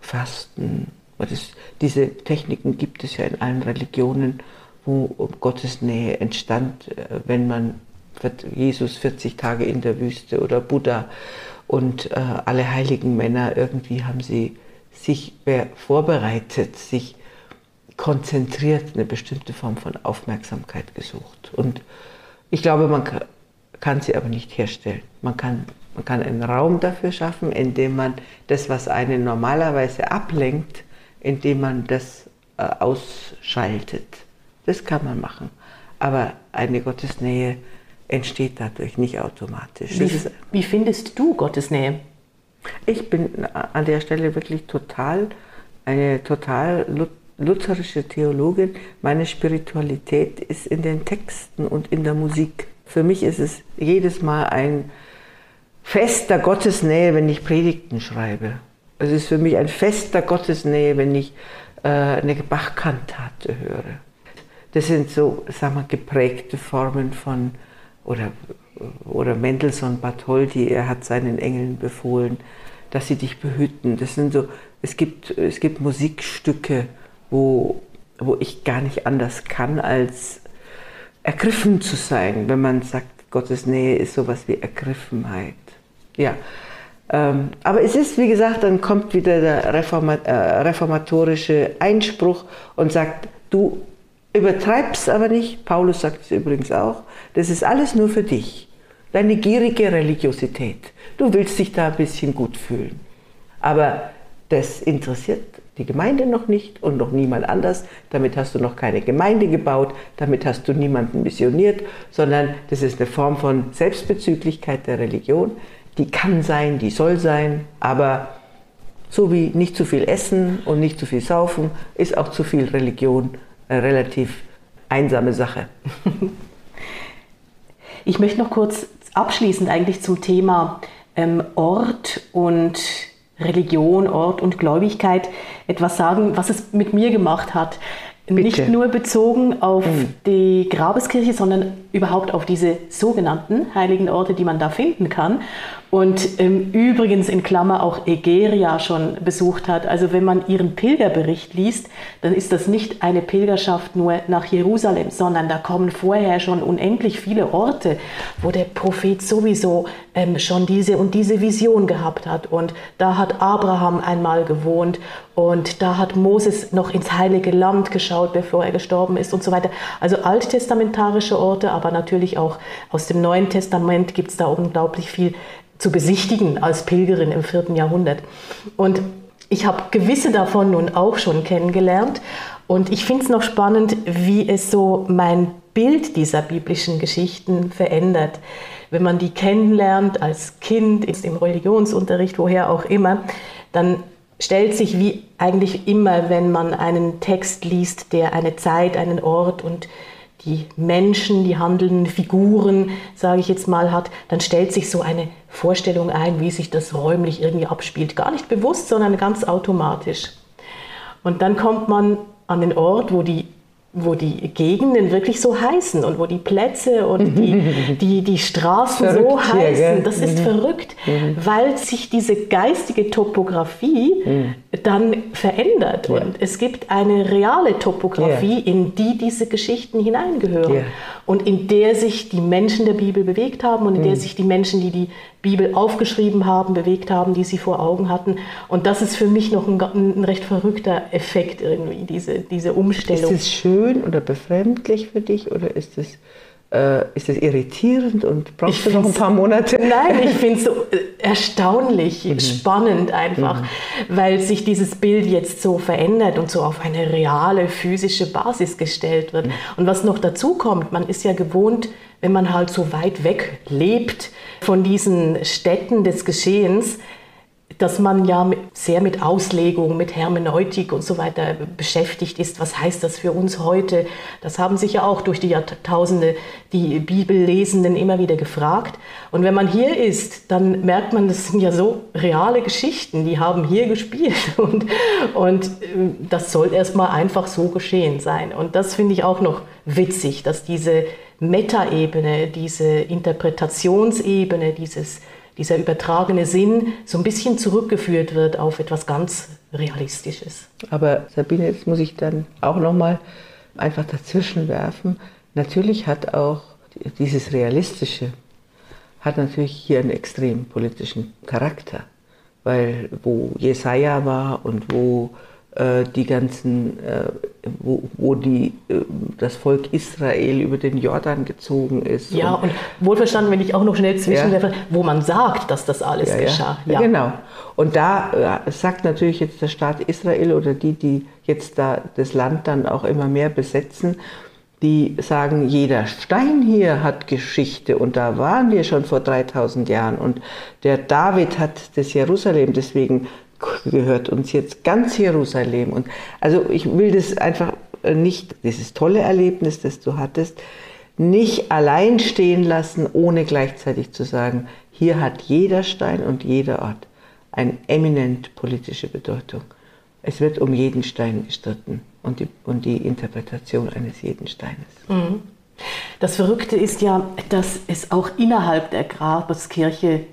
Fasten. Diese Techniken gibt es ja in allen Religionen, wo Gottes Nähe entstand, äh, wenn man Jesus 40 Tage in der Wüste oder Buddha und äh, alle heiligen Männer, irgendwie haben sie sich vorbereitet, sich konzentriert eine bestimmte Form von Aufmerksamkeit gesucht. Und ich glaube, man kann sie aber nicht herstellen. Man kann, man kann einen Raum dafür schaffen, indem man das, was einen normalerweise ablenkt, indem man das äh, ausschaltet. Das kann man machen. Aber eine Gottesnähe entsteht dadurch nicht automatisch. Wie, wie findest du Gottes Nähe? Ich bin an der Stelle wirklich total, eine total lutherische Theologin. Meine Spiritualität ist in den Texten und in der Musik. Für mich ist es jedes Mal ein Fest der Gottesnähe, wenn ich Predigten schreibe. Es ist für mich ein Fest der Gottesnähe, wenn ich äh, eine Bachkantate höre. Das sind so, sagen wir, geprägte Formen von oder, oder Mendelssohn Bartholdy, er hat seinen Engeln befohlen, dass sie dich behüten. Das sind so, es gibt, es gibt Musikstücke, wo, wo ich gar nicht anders kann, als ergriffen zu sein, wenn man sagt, Gottes Nähe ist sowas wie Ergriffenheit. Ja. Ähm, aber es ist, wie gesagt, dann kommt wieder der Reformat, äh, reformatorische Einspruch und sagt, du übertreibst aber nicht, Paulus sagt es übrigens auch, das ist alles nur für dich. Deine gierige Religiosität. Du willst dich da ein bisschen gut fühlen. Aber das interessiert die Gemeinde noch nicht und noch niemand anders. Damit hast du noch keine Gemeinde gebaut, damit hast du niemanden missioniert, sondern das ist eine Form von Selbstbezüglichkeit der Religion. Die kann sein, die soll sein, aber so wie nicht zu viel essen und nicht zu viel saufen, ist auch zu viel Religion eine relativ einsame Sache. Ich möchte noch kurz abschließend eigentlich zum Thema ähm, Ort und Religion, Ort und Gläubigkeit etwas sagen, was es mit mir gemacht hat. Bitte. Nicht nur bezogen auf mhm. die Grabeskirche, sondern überhaupt auf diese sogenannten heiligen Orte, die man da finden kann. Und ähm, übrigens in Klammer auch Egeria schon besucht hat. Also wenn man ihren Pilgerbericht liest, dann ist das nicht eine Pilgerschaft nur nach Jerusalem, sondern da kommen vorher schon unendlich viele Orte, wo der Prophet sowieso ähm, schon diese und diese Vision gehabt hat. Und da hat Abraham einmal gewohnt und da hat Moses noch ins heilige Land geschaut, bevor er gestorben ist und so weiter. Also alttestamentarische Orte, aber natürlich auch aus dem Neuen Testament gibt es da unglaublich viel zu besichtigen als Pilgerin im vierten Jahrhundert. Und ich habe gewisse davon nun auch schon kennengelernt. Und ich finde es noch spannend, wie es so mein Bild dieser biblischen Geschichten verändert. Wenn man die kennenlernt als Kind, im Religionsunterricht, woher auch immer, dann stellt sich wie eigentlich immer, wenn man einen Text liest, der eine Zeit, einen Ort und die Menschen, die handelnden Figuren, sage ich jetzt mal, hat, dann stellt sich so eine Vorstellung ein, wie sich das räumlich irgendwie abspielt. Gar nicht bewusst, sondern ganz automatisch. Und dann kommt man an den Ort, wo die wo die Gegenden wirklich so heißen und wo die Plätze und die, die, die Straßen verrückt so heißen. Hier, das ist mhm. verrückt, mhm. weil sich diese geistige Topografie mhm. dann verändert. Ja. Und es gibt eine reale Topografie, ja. in die diese Geschichten hineingehören. Ja. Und in der sich die Menschen der Bibel bewegt haben und in der mhm. sich die Menschen, die die Bibel aufgeschrieben haben, bewegt haben, die sie vor Augen hatten. Und das ist für mich noch ein, ein recht verrückter Effekt irgendwie, diese, diese Umstellung. Ist es schön oder befremdlich für dich oder ist es Äh, ist das irritierend und brauchst du noch ein paar Monate? Nein, ich finde es so äh, erstaunlich, mhm. spannend einfach, mhm. weil sich dieses Bild jetzt so verändert und so auf eine reale physische Basis gestellt wird. Mhm. Und was noch dazu kommt, man ist ja gewohnt, wenn man halt so weit weg lebt von diesen Städten des Geschehens, dass man ja sehr mit Auslegung, mit Hermeneutik und so weiter beschäftigt ist. Was heißt das für uns heute? Das haben sich ja auch durch die Jahrtausende die Bibellesenden immer wieder gefragt. Und wenn man hier ist, dann merkt man, das sind ja so reale Geschichten, die haben hier gespielt. Und, und äh, das soll erstmal einfach so geschehen sein. Und das finde ich auch noch witzig, dass diese Metaebene, diese Interpretationsebene, dieses dieser übertragene Sinn so ein bisschen zurückgeführt wird auf etwas ganz Realistisches. Aber Sabine, jetzt muss ich dann auch noch mal einfach dazwischen werfen. Natürlich hat auch dieses Realistische hat natürlich hier einen extrem politischen Charakter, weil wo Jesaja war und wo die ganzen, äh, wo, wo die, äh, das Volk Israel über den Jordan gezogen ist. Ja, und, und wohlverstanden, wenn ich auch noch schnell zwischenwerfe, ja. wo man sagt, dass das alles ja, geschah. Ja. ja. genau. Und da sagt natürlich jetzt der Staat Israel oder die, die jetzt da das Land dann auch immer mehr besetzen, die sagen, jeder Stein hier hat Geschichte und da waren wir schon vor 3000 Jahren und der David hat das Jerusalem deswegen gehört uns jetzt ganz Jerusalem. Und also ich will das einfach nicht, dieses tolle Erlebnis, das du hattest, nicht allein stehen lassen, ohne gleichzeitig zu sagen, hier hat jeder Stein und jeder Ort eine eminent politische Bedeutung. Es wird um jeden Stein gestritten und die, und die Interpretation eines jeden Steines. Mhm. Das Verrückte ist ja, dass es auch innerhalb der Grabeskirche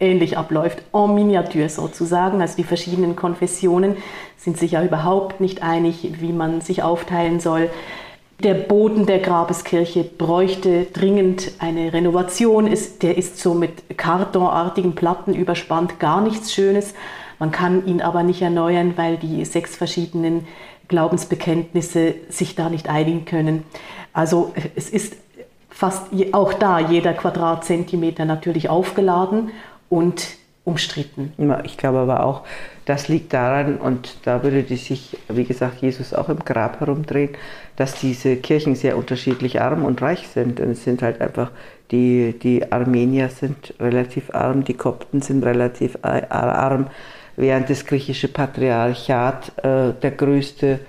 ähnlich abläuft, en miniature sozusagen. Also die verschiedenen Konfessionen sind sich ja überhaupt nicht einig, wie man sich aufteilen soll. Der Boden der Grabeskirche bräuchte dringend eine Renovation. der ist so mit kartonartigen Platten überspannt, gar nichts Schönes. Man kann ihn aber nicht erneuern, weil die sechs verschiedenen Glaubensbekenntnisse sich da nicht einigen können. Also es ist fast auch da jeder Quadratzentimeter natürlich aufgeladen und umstritten. Ich glaube aber auch, das liegt daran, und da würde die sich, wie gesagt, Jesus auch im Grab herumdrehen, dass diese Kirchen sehr unterschiedlich arm und reich sind. Und es sind halt einfach, die, die Armenier sind relativ arm, die Kopten sind relativ arm, während das griechische Patriarchat äh, der größte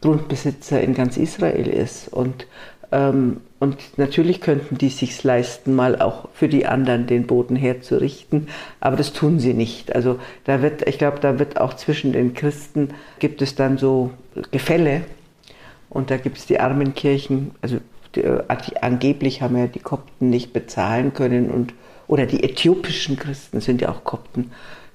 Grundbesitzer in ganz Israel ist. Und ähm, und natürlich könnten die sich leisten, mal auch für die anderen den Boden herzurichten, aber das tun sie nicht. Also da wird, ich glaube, da wird auch zwischen den Christen gibt es dann so Gefälle und da gibt es die armen Kirchen, also die, angeblich haben ja die Kopten nicht bezahlen können und oder die äthiopischen Christen sind ja auch Kopten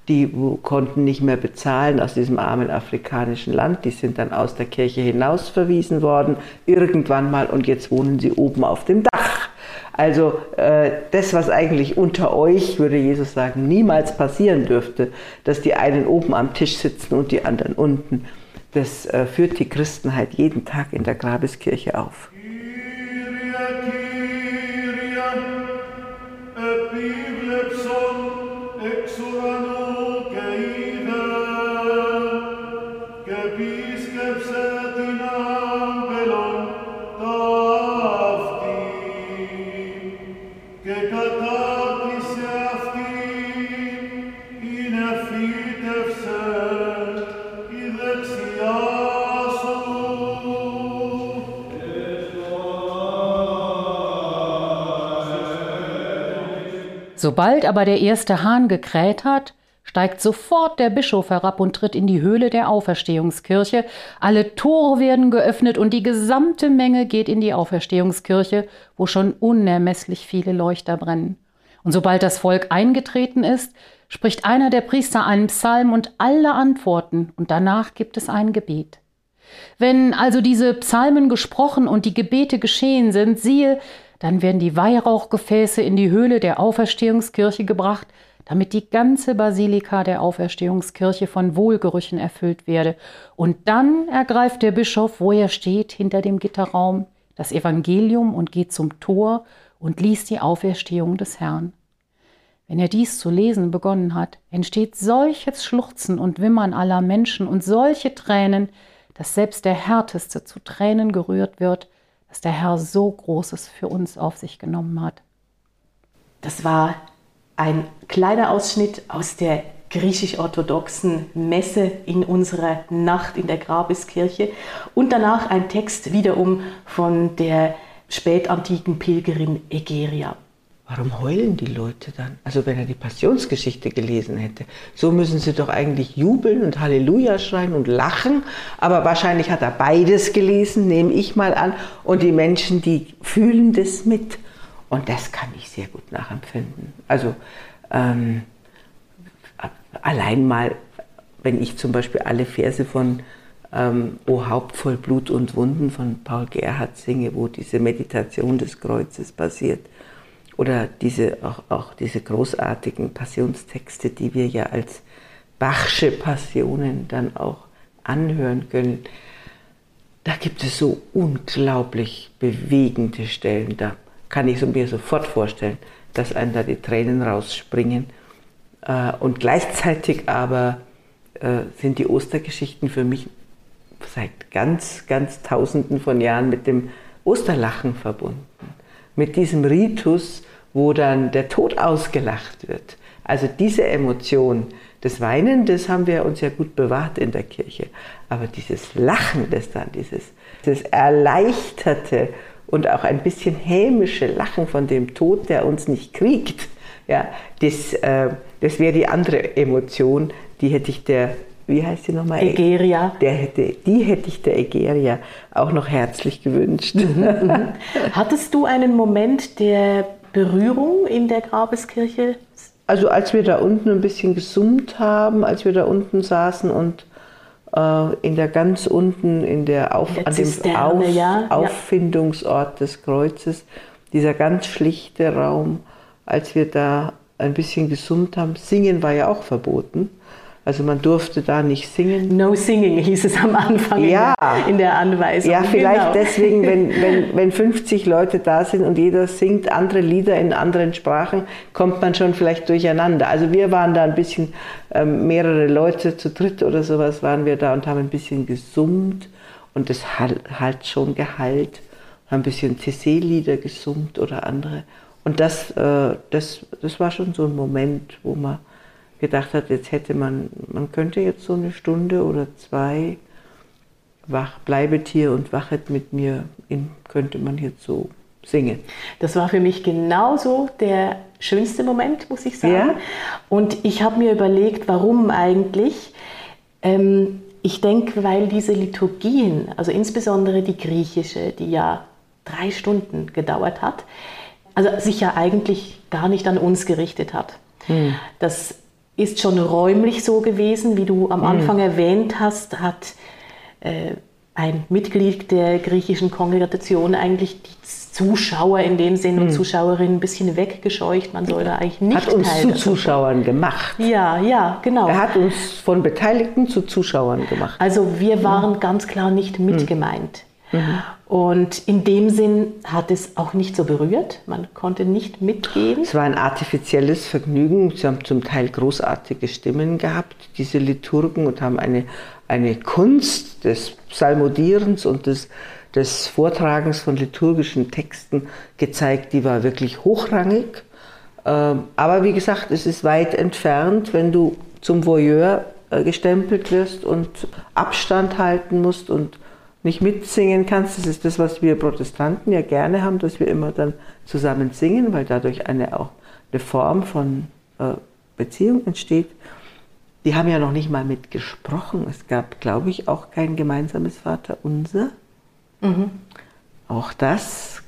die konnten nicht mehr bezahlen aus diesem armen afrikanischen Land. Die sind dann aus der Kirche hinaus verwiesen worden, irgendwann mal, und jetzt wohnen sie oben auf dem Dach. Also äh, das, was eigentlich unter euch, würde Jesus sagen, niemals passieren dürfte, dass die einen oben am Tisch sitzen und die anderen unten, das äh, führt die Christenheit jeden Tag in der Grabeskirche auf. Sobald aber der erste Hahn gekräht hat, steigt sofort der Bischof herab und tritt in die Höhle der Auferstehungskirche. Alle Tore werden geöffnet und die gesamte Menge geht in die Auferstehungskirche, wo schon unermesslich viele Leuchter brennen. Und sobald das Volk eingetreten ist, spricht einer der Priester einen Psalm und alle antworten, und danach gibt es ein Gebet. Wenn also diese Psalmen gesprochen und die Gebete geschehen sind, siehe, dann werden die Weihrauchgefäße in die Höhle der Auferstehungskirche gebracht, damit die ganze Basilika der Auferstehungskirche von Wohlgerüchen erfüllt werde. Und dann ergreift der Bischof, wo er steht, hinter dem Gitterraum, das Evangelium und geht zum Tor und liest die Auferstehung des Herrn. Wenn er dies zu lesen begonnen hat, entsteht solches Schluchzen und Wimmern aller Menschen und solche Tränen, dass selbst der Härteste zu Tränen gerührt wird, dass der Herr so Großes für uns auf sich genommen hat. Das war ein kleiner Ausschnitt aus der griechisch-orthodoxen Messe in unserer Nacht in der Grabeskirche und danach ein Text wiederum von der spätantiken Pilgerin Egeria. Warum heulen die Leute dann? Also wenn er die Passionsgeschichte gelesen hätte, so müssen sie doch eigentlich jubeln und Halleluja schreien und lachen. Aber wahrscheinlich hat er beides gelesen, nehme ich mal an. Und die Menschen, die fühlen das mit. Und das kann ich sehr gut nachempfinden. Also ähm, allein mal, wenn ich zum Beispiel alle Verse von ähm, O Haupt voll Blut und Wunden von Paul Gerhardt singe, wo diese Meditation des Kreuzes passiert. Oder diese, auch, auch diese großartigen Passionstexte, die wir ja als Bachsche Passionen dann auch anhören können. Da gibt es so unglaublich bewegende Stellen. Da kann ich mir sofort vorstellen, dass einem da die Tränen rausspringen. Äh, und gleichzeitig aber äh, sind die Ostergeschichten für mich seit ganz, ganz tausenden von Jahren mit dem Osterlachen verbunden. Mit diesem Ritus, wo dann der Tod ausgelacht wird. Also diese Emotion, das Weinen, das haben wir uns ja gut bewahrt in der Kirche. Aber dieses Lachen, das dann, dieses, dieses erleichterte und auch ein bisschen hämische Lachen von dem Tod, der uns nicht kriegt, ja, das, äh, das wäre die andere Emotion, die hätte ich der, wie heißt sie nochmal? Egeria. Der hätte, die hätte ich der Egeria auch noch herzlich gewünscht. Mhm, mhm. Hattest du einen Moment der Berührung in der Grabeskirche? Also als wir da unten ein bisschen gesummt haben, als wir da unten saßen und äh, in der ganz unten, in der Auf, der an dem Auf, ja. Auffindungsort des Kreuzes, dieser ganz schlichte Raum, als wir da ein bisschen gesummt haben. Singen war ja auch verboten. Also man durfte da nicht singen. No singing hieß es am Anfang ja. in, der, Anweisung. Ja, vielleicht genau. deswegen, wenn, wenn, wenn 50 Leute da sind und jeder singt andere Lieder in anderen Sprachen, kommt man schon vielleicht durcheinander. Also wir waren da ein bisschen, ähm, mehrere Leute zu dritt oder sowas waren wir da und haben ein bisschen gesummt und das halt, halt schon geheilt. Haben ein bisschen CC-Lieder gesummt oder andere. Und das, äh, das, das war schon so ein Moment, wo man gedacht hat, jetzt hätte man, man könnte jetzt so eine Stunde oder zwei wach, bleibet hier und wachet mit mir, in, könnte man jetzt so singen. Das war für mich genauso der schönste Moment, muss ich sagen. Ja? Und ich habe mir überlegt, warum eigentlich. Ähm, ich denke, weil diese Liturgien, also insbesondere die griechische, die ja drei Stunden gedauert hat, also sich ja eigentlich gar nicht an uns gerichtet hat. Hm. Das ist schon räumlich so gewesen, wie du am mhm. Anfang mhm. erwähnt hast, hat äh, ein Mitglied der griechischen Kongregation eigentlich die Zuschauer in dem Sinne und mhm. Zuschauerinnen ein bisschen weggescheucht. Man soll da eigentlich nicht Hat uns zu Zuschauern gemacht. Ja, ja, genau. Er hat uns von Beteiligten zu Zuschauern gemacht. Also wir waren mhm. ganz klar nicht mitgemeint. Mhm. Und in dem Sinn hat es auch nicht so berührt. Man konnte nicht mitgehen. Es war ein artifizielles Vergnügen. Sie haben zum Teil großartige Stimmen gehabt, diese Liturgen, und haben eine, eine Kunst des Psalmodierens und des, des Vortragens von liturgischen Texten gezeigt, die war wirklich hochrangig. Ähm, aber wie gesagt, es ist weit entfernt, wenn du zum Voyeur äh, gestempelt wirst und Abstand halten musst und nicht mitsingen kannst. Das ist das, was wir Protestanten ja gerne haben, dass wir immer dann zusammen singen, weil dadurch eine auch eine Form von äh, Beziehung entsteht. Die haben ja noch nicht mal mitgesprochen. Es gab, glaube ich, auch kein gemeinsames Vaterunser. Mhm. Auch das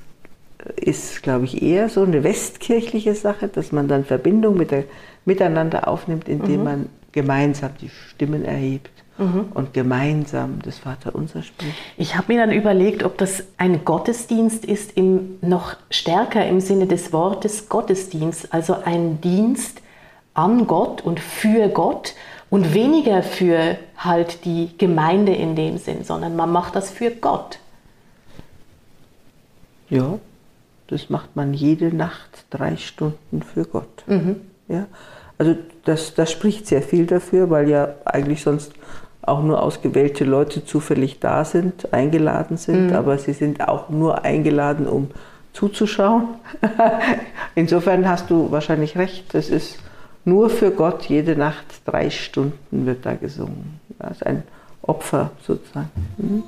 ist, glaube ich, eher so eine westkirchliche Sache, dass man dann Verbindung mit der, miteinander aufnimmt, indem mhm. man gemeinsam die Stimmen erhebt mhm. und gemeinsam das Vaterunser spricht. Ich habe mir dann überlegt, ob das ein Gottesdienst ist, im, noch stärker im Sinne des Wortes Gottesdienst, also ein Dienst an Gott und für Gott und weniger für halt die Gemeinde in dem Sinn, sondern man macht das für Gott. Ja, das macht man jede Nacht drei Stunden für Gott. Mhm. Ja, also das, das spricht sehr viel dafür, weil ja eigentlich sonst auch nur ausgewählte Leute zufällig da sind, eingeladen sind, Mhm. aber sie sind auch nur eingeladen, um zuzuschauen. Insofern hast du wahrscheinlich recht, das ist nur für Gott jede Nacht drei Stunden wird da gesungen. Das ist ein Opfer sozusagen. Mhm.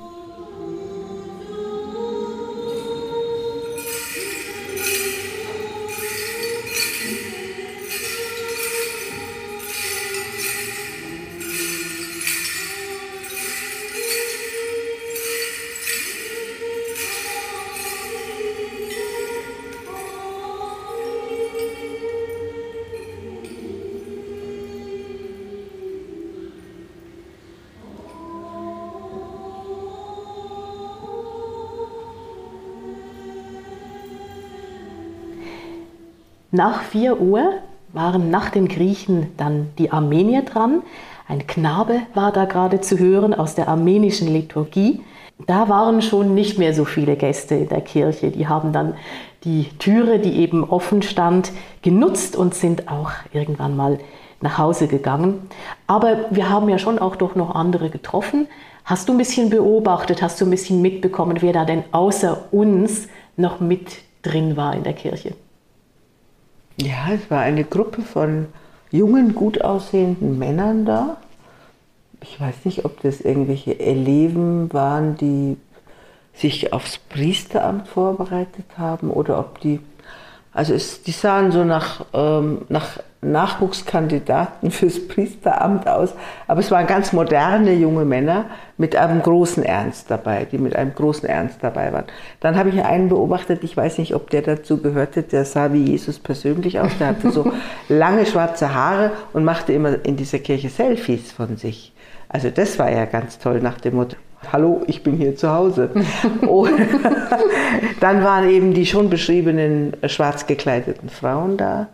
Nach 4 Uhr waren nach den Griechen dann die Armenier dran. Ein Knabe war da gerade zu hören aus der armenischen Liturgie. Da waren schon nicht mehr so viele Gäste in der Kirche. Die haben dann die Türe, die eben offen stand, genutzt und sind auch irgendwann mal nach Hause gegangen. Aber wir haben ja schon auch doch noch andere getroffen. Hast du ein bisschen beobachtet, hast du ein bisschen mitbekommen, wer da denn außer uns noch mit drin war in der Kirche? Ja, es war eine Gruppe von jungen, gut aussehenden Männern da. Ich weiß nicht, ob das irgendwelche Eleven waren, die sich aufs Priesteramt vorbereitet haben oder ob die, also es, die sahen so nach, ähm, nach Nachwuchskandidaten fürs Priesteramt aus, aber es waren ganz moderne junge Männer mit einem großen Ernst dabei, die mit einem großen Ernst dabei waren. Dann habe ich einen beobachtet, ich weiß nicht, ob der dazu gehörte, der sah wie Jesus persönlich aus, der hatte so lange schwarze Haare und machte immer in dieser Kirche Selfies von sich. Also das war ja ganz toll nach dem Motto, hallo, ich bin hier zu Hause. Und dann waren eben die schon beschriebenen schwarz gekleideten Frauen da.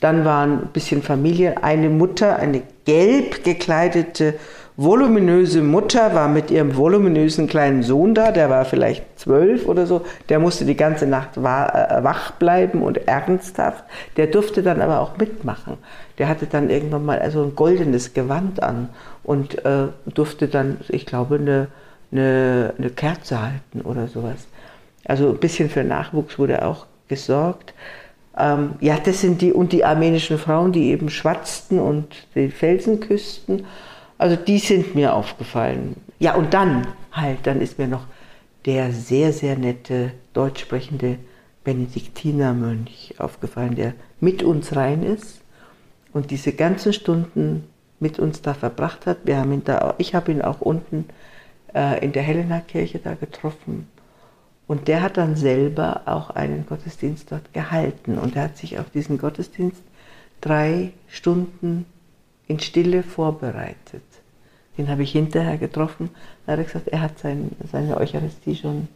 Dann waren ein bisschen Familie, eine Mutter, eine gelb gekleidete, voluminöse Mutter war mit ihrem voluminösen kleinen Sohn da, der war vielleicht zwölf oder so, der musste die ganze Nacht wach bleiben und ernsthaft. Der durfte dann aber auch mitmachen. Der hatte dann irgendwann mal also ein goldenes Gewand an und äh, durfte dann, ich glaube, eine, eine, eine Kerze halten oder sowas. Also ein bisschen für Nachwuchs wurde auch gesorgt. Ähm, ja, das sind die, und die armenischen Frauen, die eben schwatzten und die Felsen küssten. Also die sind mir aufgefallen. Ja, und dann halt, dann ist mir noch der sehr, sehr nette, deutsch sprechende Benediktinermönch aufgefallen, der mit uns rein ist und diese ganzen Stunden mit uns da verbracht hat. Wir haben ihn da, ich habe ihn auch unten äh, in der Helena-Kirche da getroffen. Und der hat dann selber auch einen Gottesdienst dort gehalten. Und er hat sich auf diesen Gottesdienst drei Stunden in Stille vorbereitet. Den habe ich hinterher getroffen. Da hat er gesagt, er hat sein, seine Eucharistie schon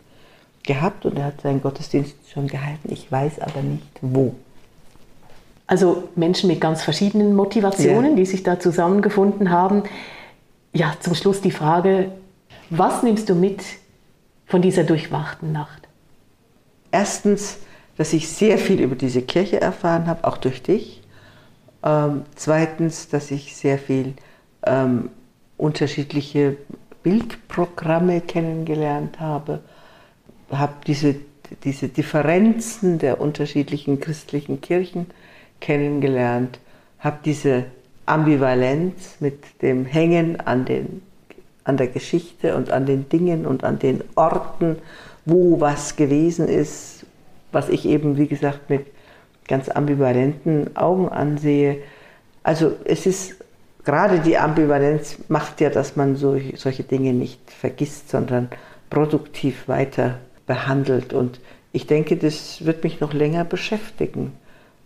gehabt und er hat seinen Gottesdienst schon gehalten. Ich weiß aber nicht wo. Also Menschen mit ganz verschiedenen Motivationen, Ja. die sich da zusammengefunden haben. Ja, zum Schluss die Frage, was nimmst du mit von dieser durchwachten Nacht? Erstens, dass ich sehr viel über diese Kirche erfahren habe, auch durch dich. Ähm, zweitens, dass ich sehr viel ähm, unterschiedliche Bildprogramme kennengelernt habe, habe diese, diese Differenzen der unterschiedlichen christlichen Kirchen kennengelernt, habe diese Ambivalenz mit dem Hängen an, den, an der Geschichte und an den Dingen und an den Orten, wo was gewesen ist, was ich eben, wie gesagt, mit ganz ambivalenten Augen ansehe. Also es ist gerade die Ambivalenz macht ja, dass man so, solche Dinge nicht vergisst, sondern produktiv weiter behandelt. Und ich denke, das wird mich noch länger beschäftigen.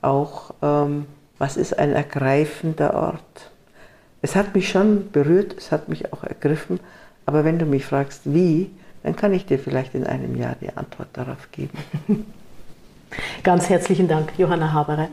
Auch, ähm, was ist ein ergreifender Ort? Es hat mich schon berührt, es hat mich auch ergriffen, aber wenn du mich fragst, wie, dann kann ich dir vielleicht in einem Jahr die Antwort darauf geben. Ganz herzlichen Dank, Johanna Haberer.